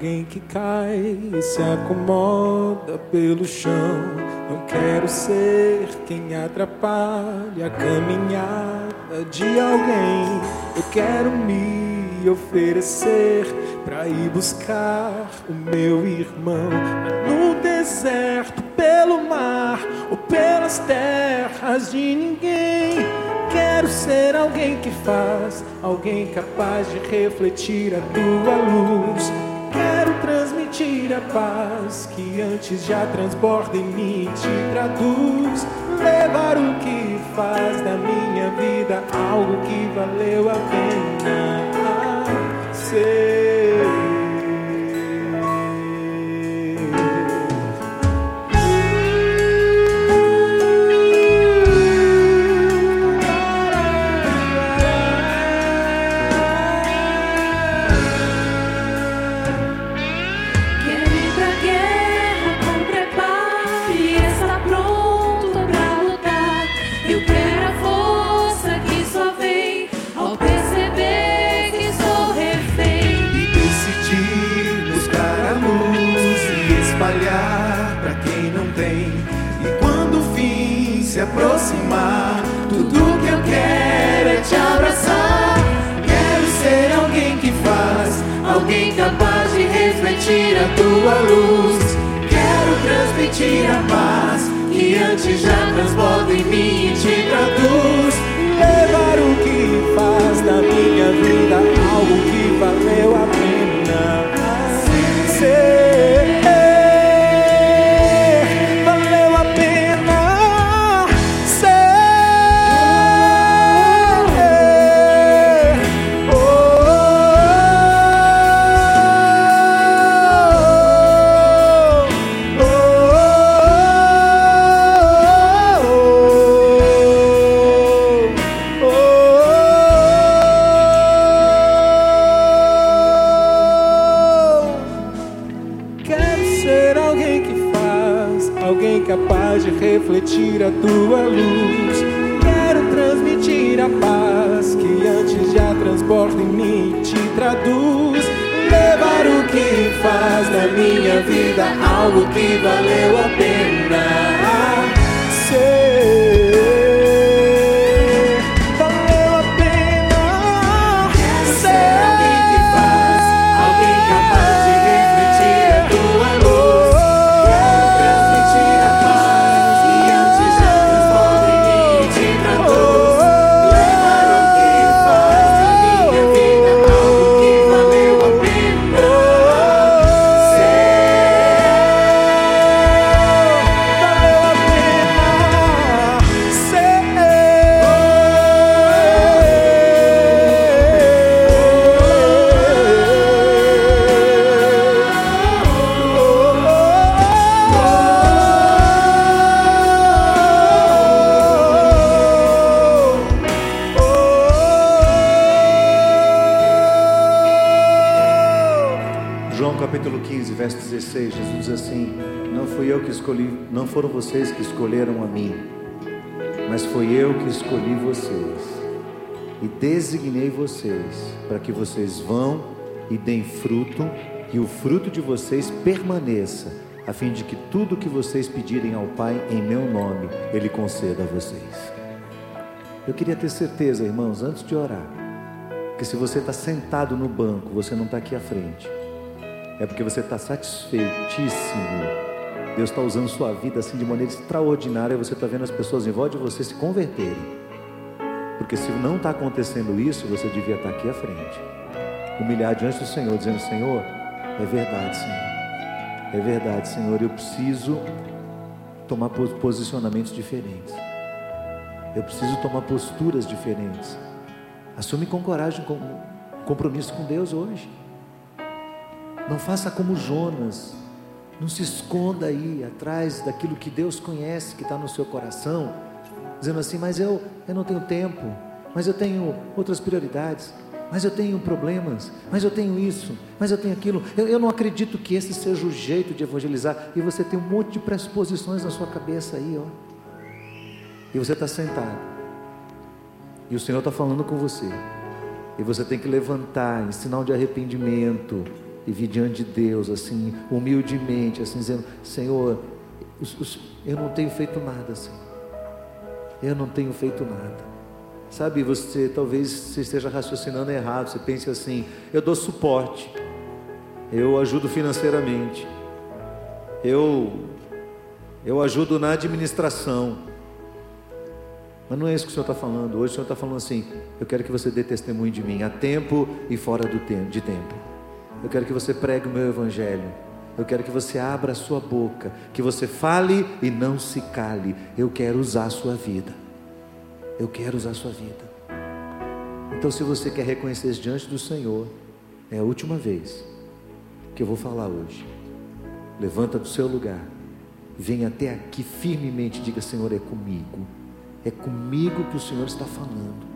Alguém que cai e se acomoda pelo chão. Não quero ser quem atrapalha a caminhada de alguém. Eu quero me oferecer para ir buscar o meu irmão no deserto, pelo mar ou pelas terras de ninguém. Quero ser alguém que faz, alguém capaz de refletir a tua luz Quero transmitir a paz que antes já transborda em mim e te traduz. Levar o que faz da minha vida algo que valeu a pena ser. Refletir a tua luz. Quero transmitir a paz que antes já transborda em mim e te traduz. Levar o que faz da minha vida algo que valeu a pena. De refletir a tua luz. Quero transmitir a paz que antes já transporta em mim e te traduz. Levar o que faz da minha vida algo que valeu a pena. Não foram vocês que escolheram a mim, mas foi eu que escolhi vocês e designei vocês para que vocês vão e deem fruto e o fruto de vocês permaneça, a fim de que tudo que vocês pedirem ao Pai em meu nome, Ele conceda a vocês. Eu queria ter certeza, irmãos, antes de orar, que se você está sentado no banco, você não está aqui à frente é porque você está satisfeitíssimo. Deus está usando sua vida assim de maneira extraordinária. Você está vendo as pessoas em volta de você se converterem. Porque se não está acontecendo isso, você devia estar aqui à frente, humilhar diante do Senhor, dizendo: Senhor, é verdade, Senhor, é verdade, Senhor. Eu preciso tomar pos- posicionamentos diferentes. Eu preciso tomar posturas diferentes. Assume com coragem com compromisso com Deus hoje. Não faça como Jonas. Não se esconda aí atrás daquilo que Deus conhece, que está no seu coração, dizendo assim: Mas eu, eu não tenho tempo, mas eu tenho outras prioridades, mas eu tenho problemas, mas eu tenho isso, mas eu tenho aquilo. Eu, eu não acredito que esse seja o jeito de evangelizar. E você tem um monte de pressuposições na sua cabeça aí, ó. E você está sentado, e o Senhor está falando com você, e você tem que levantar em sinal de arrependimento e vir diante de Deus, assim, humildemente, assim, dizendo: Senhor, eu não tenho feito nada, Senhor. Eu não tenho feito nada. Sabe, você talvez você esteja raciocinando errado. Você pense assim: eu dou suporte, eu ajudo financeiramente, eu, eu ajudo na administração. Mas não é isso que o Senhor está falando. Hoje o Senhor está falando assim: eu quero que você dê testemunho de mim, a tempo e fora do tempo, de tempo. Eu quero que você pregue o meu evangelho. Eu quero que você abra a sua boca, que você fale e não se cale. Eu quero usar a sua vida. Eu quero usar a sua vida. Então, se você quer reconhecer diante do Senhor, é a última vez que eu vou falar hoje. Levanta do seu lugar, vem até aqui firmemente, diga: Senhor, é comigo. É comigo que o Senhor está falando.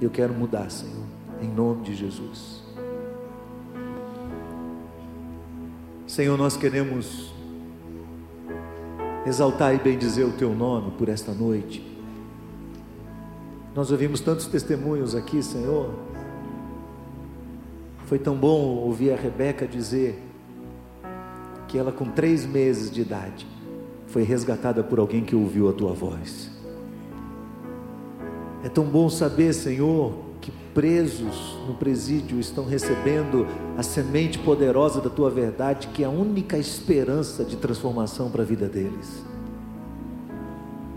Eu quero mudar, Senhor, em nome de Jesus. Senhor, nós queremos exaltar e bendizer o Teu nome por esta noite. Nós ouvimos tantos testemunhos aqui, Senhor. Foi tão bom ouvir a Rebeca dizer que ela, com três meses de idade, foi resgatada por alguém que ouviu a Tua voz. É tão bom saber, Senhor, que presos no presídio estão recebendo a semente poderosa da tua verdade, que é a única esperança de transformação para a vida deles.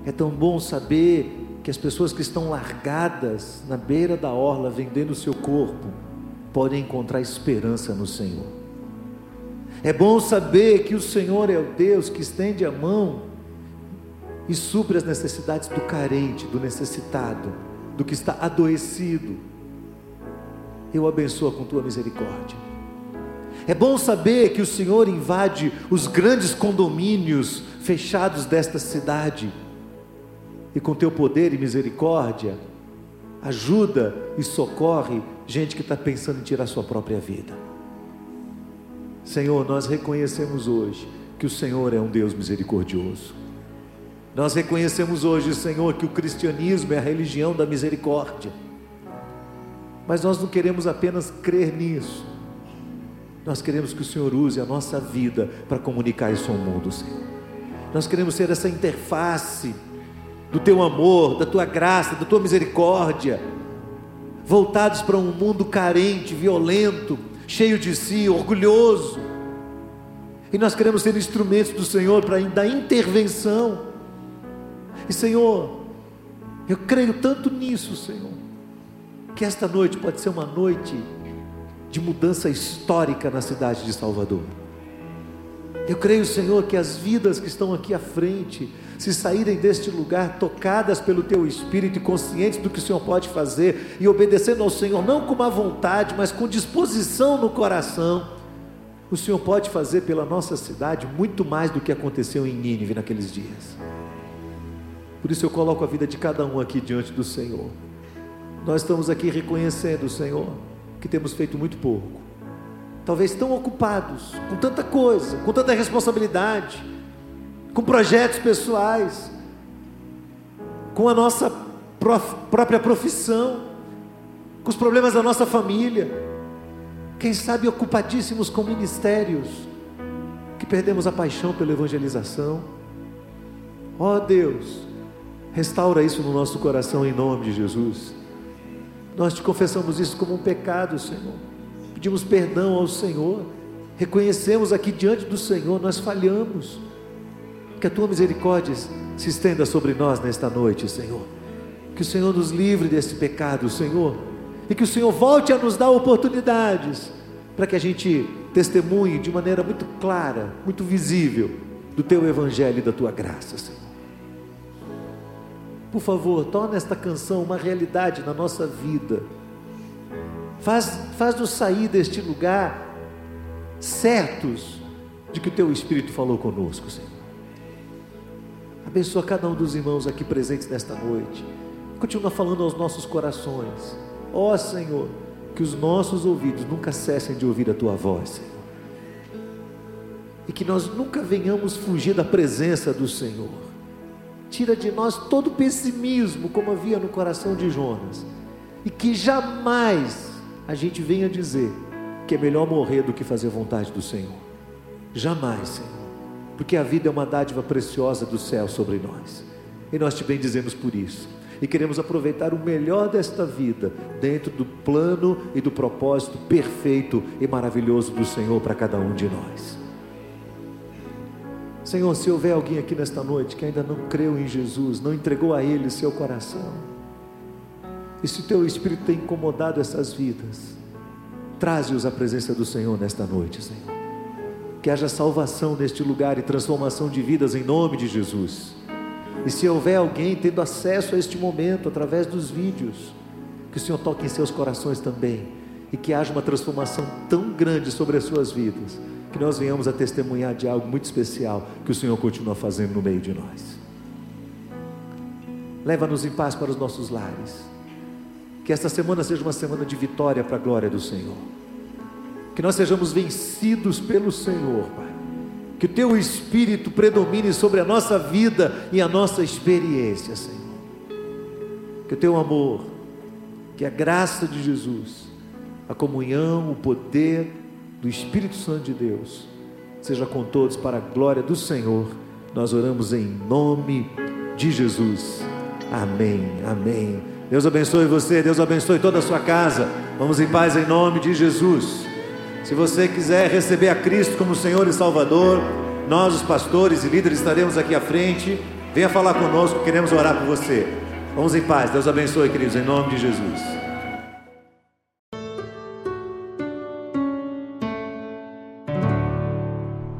É tão bom saber que as pessoas que estão largadas na beira da orla vendendo o seu corpo podem encontrar esperança no Senhor. É bom saber que o Senhor é o Deus que estende a mão e supre as necessidades do carente, do necessitado, do que está adoecido. Eu abençoo com tua misericórdia. É bom saber que o Senhor invade os grandes condomínios fechados desta cidade e com teu poder e misericórdia, ajuda e socorre gente que está pensando em tirar sua própria vida. Senhor, nós reconhecemos hoje que o Senhor é um Deus misericordioso. Nós reconhecemos hoje, Senhor, que o cristianismo é a religião da misericórdia. Mas nós não queremos apenas crer nisso. Nós queremos que o Senhor use a nossa vida para comunicar isso ao mundo, Senhor. Nós queremos ser essa interface do teu amor, da tua graça, da tua misericórdia, voltados para um mundo carente, violento, cheio de si, orgulhoso. E nós queremos ser instrumentos do Senhor para dar intervenção. E Senhor, eu creio tanto nisso, Senhor, que esta noite pode ser uma noite de mudança histórica na cidade de Salvador. Eu creio, Senhor, que as vidas que estão aqui à frente, se saírem deste lugar tocadas pelo Teu Espírito e conscientes do que o Senhor pode fazer e obedecendo ao Senhor, não com má vontade, mas com disposição no coração, o Senhor pode fazer pela nossa cidade muito mais do que aconteceu em Nínive naqueles dias. Por isso eu coloco a vida de cada um aqui diante do Senhor. Nós estamos aqui reconhecendo, Senhor, que temos feito muito pouco. Talvez tão ocupados com tanta coisa, com tanta responsabilidade com projetos pessoais, com a nossa prof, própria profissão, com os problemas da nossa família, quem sabe ocupadíssimos com ministérios, que perdemos a paixão pela evangelização. Ó oh Deus, restaura isso no nosso coração em nome de Jesus. Nós te confessamos isso como um pecado, Senhor. Pedimos perdão ao Senhor. Reconhecemos aqui diante do Senhor, nós falhamos. Que a tua misericórdia se estenda sobre nós nesta noite, Senhor. Que o Senhor nos livre desse pecado, Senhor. E que o Senhor volte a nos dar oportunidades para que a gente testemunhe de maneira muito clara, muito visível, do teu evangelho e da tua graça, Senhor. Por favor, torna esta canção uma realidade na nossa vida. Faz, faz-nos sair deste lugar certos de que o teu Espírito falou conosco, Senhor. Abençoa cada um dos irmãos aqui presentes nesta noite. Continua falando aos nossos corações. Ó oh, Senhor, que os nossos ouvidos nunca cessem de ouvir a tua voz, Senhor. E que nós nunca venhamos fugir da presença do Senhor. Tira de nós todo o pessimismo, como havia no coração de Jonas. E que jamais a gente venha dizer que é melhor morrer do que fazer a vontade do Senhor. Jamais, Senhor porque a vida é uma dádiva preciosa do céu sobre nós. E nós te bendizemos por isso. E queremos aproveitar o melhor desta vida dentro do plano e do propósito perfeito e maravilhoso do Senhor para cada um de nós. Senhor, se houver alguém aqui nesta noite que ainda não creu em Jesus, não entregou a Ele seu coração, e se o teu Espírito tem incomodado essas vidas, traze-os à presença do Senhor nesta noite, Senhor que haja salvação neste lugar e transformação de vidas em nome de Jesus. E se houver alguém tendo acesso a este momento através dos vídeos, que o Senhor toque em seus corações também e que haja uma transformação tão grande sobre as suas vidas, que nós venhamos a testemunhar de algo muito especial que o Senhor continua fazendo no meio de nós. Leva-nos em paz para os nossos lares. Que esta semana seja uma semana de vitória para a glória do Senhor que nós sejamos vencidos pelo Senhor, Pai. Que o Teu Espírito predomine sobre a nossa vida e a nossa experiência, Senhor. Que o Teu amor, que a graça de Jesus, a comunhão, o poder do Espírito Santo de Deus, seja com todos para a glória do Senhor. Nós oramos em nome de Jesus. Amém, amém. Deus abençoe você, Deus abençoe toda a sua casa. Vamos em paz em nome de Jesus. Se você quiser receber a Cristo como Senhor e Salvador, nós, os pastores e líderes, estaremos aqui à frente. Venha falar conosco, queremos orar por você. Vamos em paz. Deus abençoe, queridos, em nome de Jesus.